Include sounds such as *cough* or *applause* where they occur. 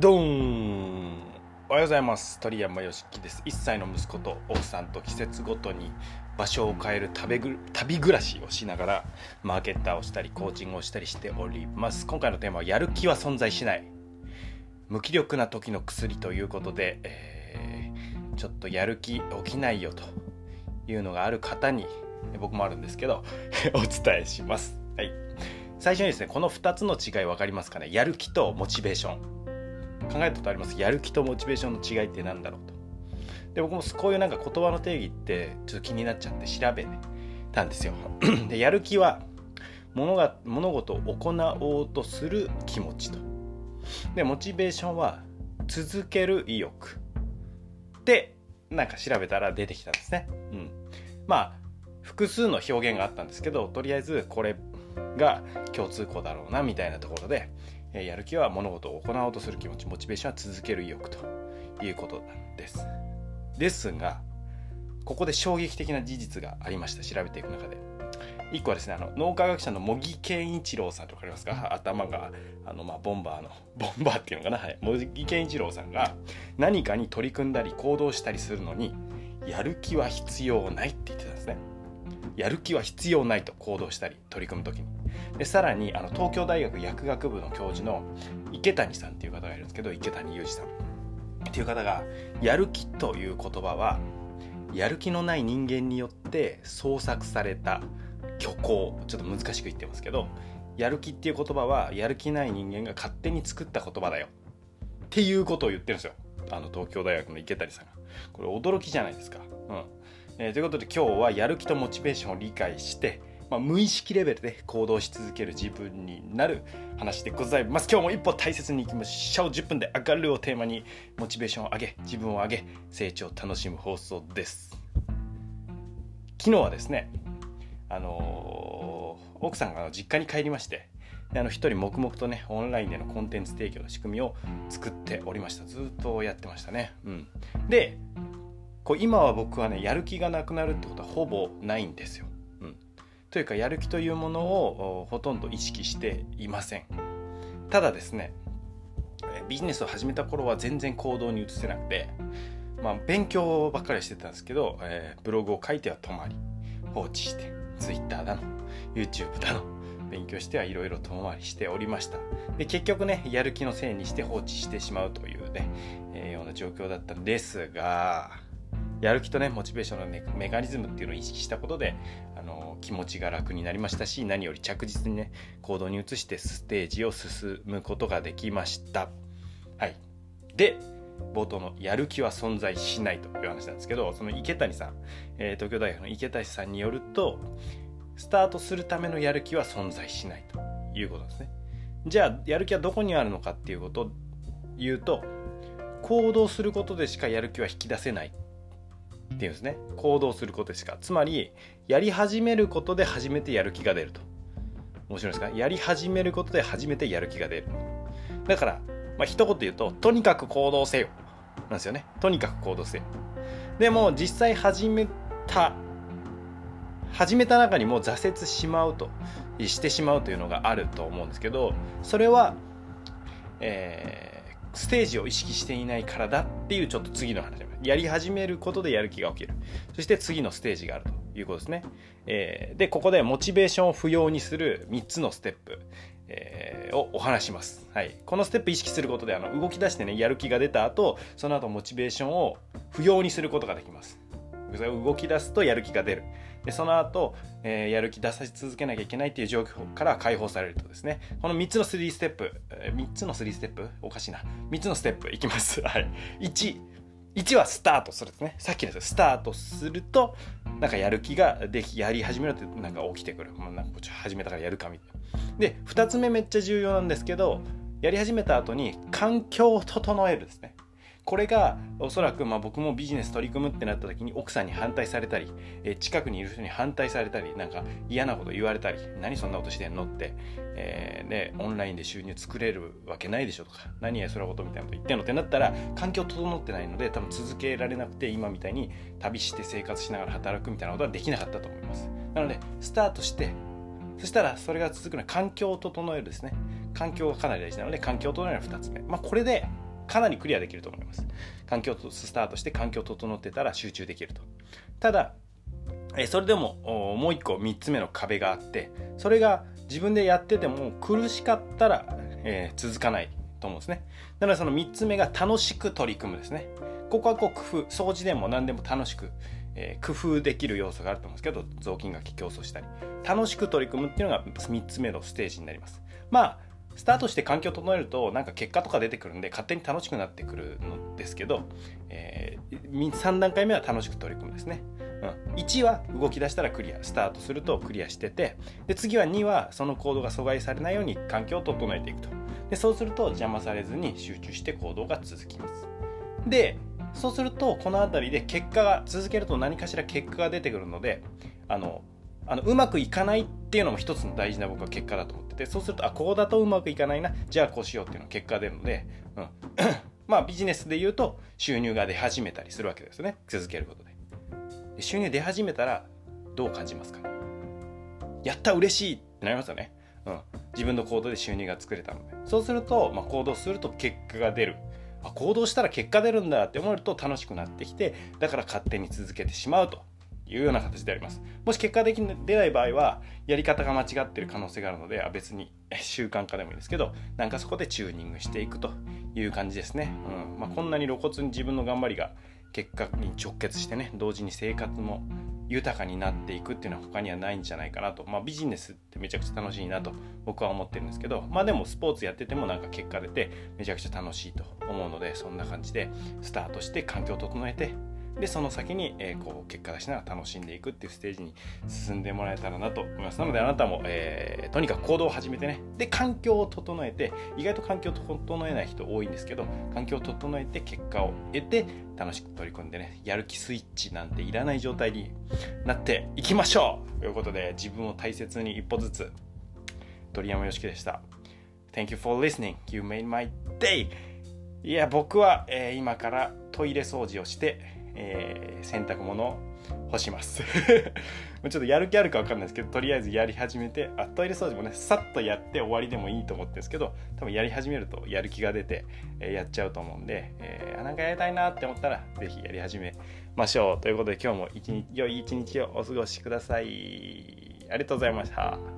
ドーン。おはようございます。鳥山よしきです。1歳の息子と奥さんと季節ごとに場所を変える旅ぐ旅暮らしをしながらマーケッターをしたりコーチングをしたりしております。今回のテーマはやる気は存在しない。無気力な時の薬ということで、えー、ちょっとやる気起きないよというのがある方に僕もあるんですけど *laughs* お伝えします。はい。最初にですねこの2つの違い分かりますかね？やる気とモチベーション。考えたことあります。やる気とモチベーションの違いって何だろうと。で僕もこういうなんか言葉の定義ってちょっと気になっちゃって調べたんですよ。でやる気は物が物事を行おうとする気持ちと。でモチベーションは続ける意欲。でなんか調べたら出てきたんですね、うん、まあ複数の表現があったんですけどとりあえずこれが共通項だろうなみたいなところでえやる気は物事を行おうとする気持ちモチベーションは続ける意欲ということなんです。ですがここで衝撃的な事実がありました調べていく中で。1個はですねあの脳科学者の茂木健一郎さんと分かりますか？頭があの、まあ、ボンバーのボンバーっていうのかな、はい、茂木健一郎さんが何かに取り組んだり行動したりするのにやる気は必要ないって言ってたんですね。やる気は必要ないと行動したり取り組む時に。でさらにあの東京大学薬学部の教授の池谷さんっていう方がいるんですけど池谷裕二さん。っていう方が「やる気」という言葉はやる気のない人間によって創作された虚構。ちょっと難しく言ってますけどやる気っていう言葉はやる気ない人間が勝手に作った言葉だよ。っていうことを言ってるんですよ。あの東京大学の池谷さんが。これ驚きじゃないですか。うん。えー、ということで今日はやる気とモチベーションを理解してまあ、無意識レベルで行動し続ける自分になる話でございます。今日も一歩大切にいきましょう。10分で上がるをテーマにモチベーションを上げ自分を上げ成長を楽しむ放送です。昨日はですねあのー、奥さんが実家に帰りましてあの一人黙々とねオンラインでのコンテンツ提供の仕組みを作っておりました。ずっとやってましたね。うん。でこう今は僕はねやる気がなくなるってことはほぼないんですよ。というかやる気というものをほとんど意識していません。ただですねビジネスを始めた頃は全然行動に移せなくて、まあ、勉強ばっかりしてたんですけど、えー、ブログを書いては止まり放置して Twitter だの YouTube だの勉強してはいろいろ遠回りしておりました。で結局ねやる気のせいにして放置してしまうというね、えー、ような状況だったんですがやる気とねモチベーションのメメカニズムっていうのを意識したことであの気持ちが楽になりましたし何より着実にね行動に移してステージを進むことができました。はい。で冒頭のやる気は存在しないという話なんですけどその池谷さん、えー、東京大学の池谷さんによるとスタートするためのやる気は存在しないということですね。じゃあやる気はどこにあるのかっていうことを言うと行動することでしかやる気は引き出せない。っていうんですね。行動することしか。つまりやり始めることで初めてやる気が出ると。面白いですか？やり始めることで初めてやる気が出る。だからまあ一言言うととにかく行動せよなんですよね。とにかく行動せよ。でも実際始めた始めた中にもう挫折しまうとしてしまうというのがあると思うんですけどそれは、えー、ステージを意識していないからだっていうちょっと次の話。やり始めることでやる気が起きる。そして次のステージがあるということですね、えー、でここでモチベーションを不要にする3つのステップ、えー、をお話します、はい、このステップ意識することであの動き出してねやる気が出た後その後モチベーションを不要にすることができます。動き出すとやる気が出る。でその後、えー、やる気出さし続けなきゃいけないっていう状況から解放されるとですね。この3つの3ステップ、えー、3つの3ステップ？おかしいな。3つのステップいきます。*laughs* はい。1 1はスタートするですね。さっきのスタートするとなんかやる気ができやり始めるってなんか起きてくる、まあ、なんか始めたからやるかみたいな。で2つ目めっちゃ重要なんですけどやり始めた後に環境を整えるですね。これがおそらくまあ僕もビジネス取り組むってなった時に奥さんに反対されたり、え近くにいる人に反対されたりなんか嫌なこと言われたり何そんなことしてんのって、えー、ね、オンラインで収入作れるわけないでしょとか何やそらことみたいなこと言ってんのってなったら環境整ってないので多分続けられなくて今みたいに旅して生活しながら働くみたいなことはできなかったと思います。なのでスタートしてそしたらそれが続くのは環境を整えるですね。環境がかなり大事なので環境を整える2つ目。まあこれでかなりクリアできると思います。環境とスタートして環境整ってたら集中できると。ただそれでももう一個3つ目の壁があってそれが自分でやってても苦しかったら、え、続かないと思うんですね。なのでその3つ目が楽しく取り組むですね。ここはこう工夫掃除でも何でも楽しく、え、工夫できる要素があると思うんですけど雑巾がけ競争したり楽しく取り組むっていうのが3つ目のステージになります。まあスタートして環境を整えるとなんか結果とか出てくるんで勝手に楽しくなってくるのですけど、えー、3段階目は楽しく取り組むですね、うん、1は動き出したらクリアスタートするとクリアしててで次は2はその行動が阻害されないように環境を整えていくと。でそうすると邪魔されずに集中して行動が続きます。でそうするとこの辺りで結果が続けると何かしら結果が出てくるのであのあのうまくいかないっていうのも一つの大事な僕は結果だと思っててそうするとあこうだとうまくいかないなじゃあこうしようっていうのが結果出るので、うん、*laughs* まあビジネスで言うと収入が出始めたりするわけですよね。続けることで。で収入出始めたらどう感じますか？やった嬉しいってなりますよね、うん、自分の行動で収入が作れたので。そうすると、まあ、行動すると結果が出る。あ行動したら結果出るんだって思うと楽しくなってきてだから勝手に続けてしまうと。いうような形であります。もし結果でき出ない場合は、やり方が間違ってる可能性があるので、別に習慣化でもいいですけど、なんかそこでチューニングしていくという感じですね。うんまあ、こんなに露骨に自分の頑張りが結果に直結してね、同時に生活も豊かになっていくっていうのは他にはないんじゃないかなと。まあビジネスってめちゃくちゃ楽しいなと僕は思ってるんですけど、まあでもスポーツやっててもなんか結果出てめちゃくちゃ楽しいと思うので、そんな感じでスタートして環境を整えてでその先に、えー、こう結果出しながら楽しんでいくっていうステージに進んでもらえたらなと思いますなのであなたも、えー、とにかく行動を始めてねで環境を整えて意外と環境を整えない人多いんですけど環境を整えて結果を得て楽しく取り組んでねやる気スイッチなんていらない状態になっていきましょうということで自分を大切に一歩ずつ鳥山よしきでした Thank you for listening. You made my day. いや、僕は、えー、今からトイレ掃除をして、えー、洗濯物を干します。*laughs* ちょっとやる気あるか分かんないですけどとりあえずやり始めてあトイレ掃除もねさっとやって終わりでもいいと思ってるんですけど多分やり始めるとやる気が出て、えー、やっちゃうと思うんで、えー、なんかやりたいなって思ったら是非やり始めましょう。ということで今日も一日良い一日をお過ごしください。ありがとうございました。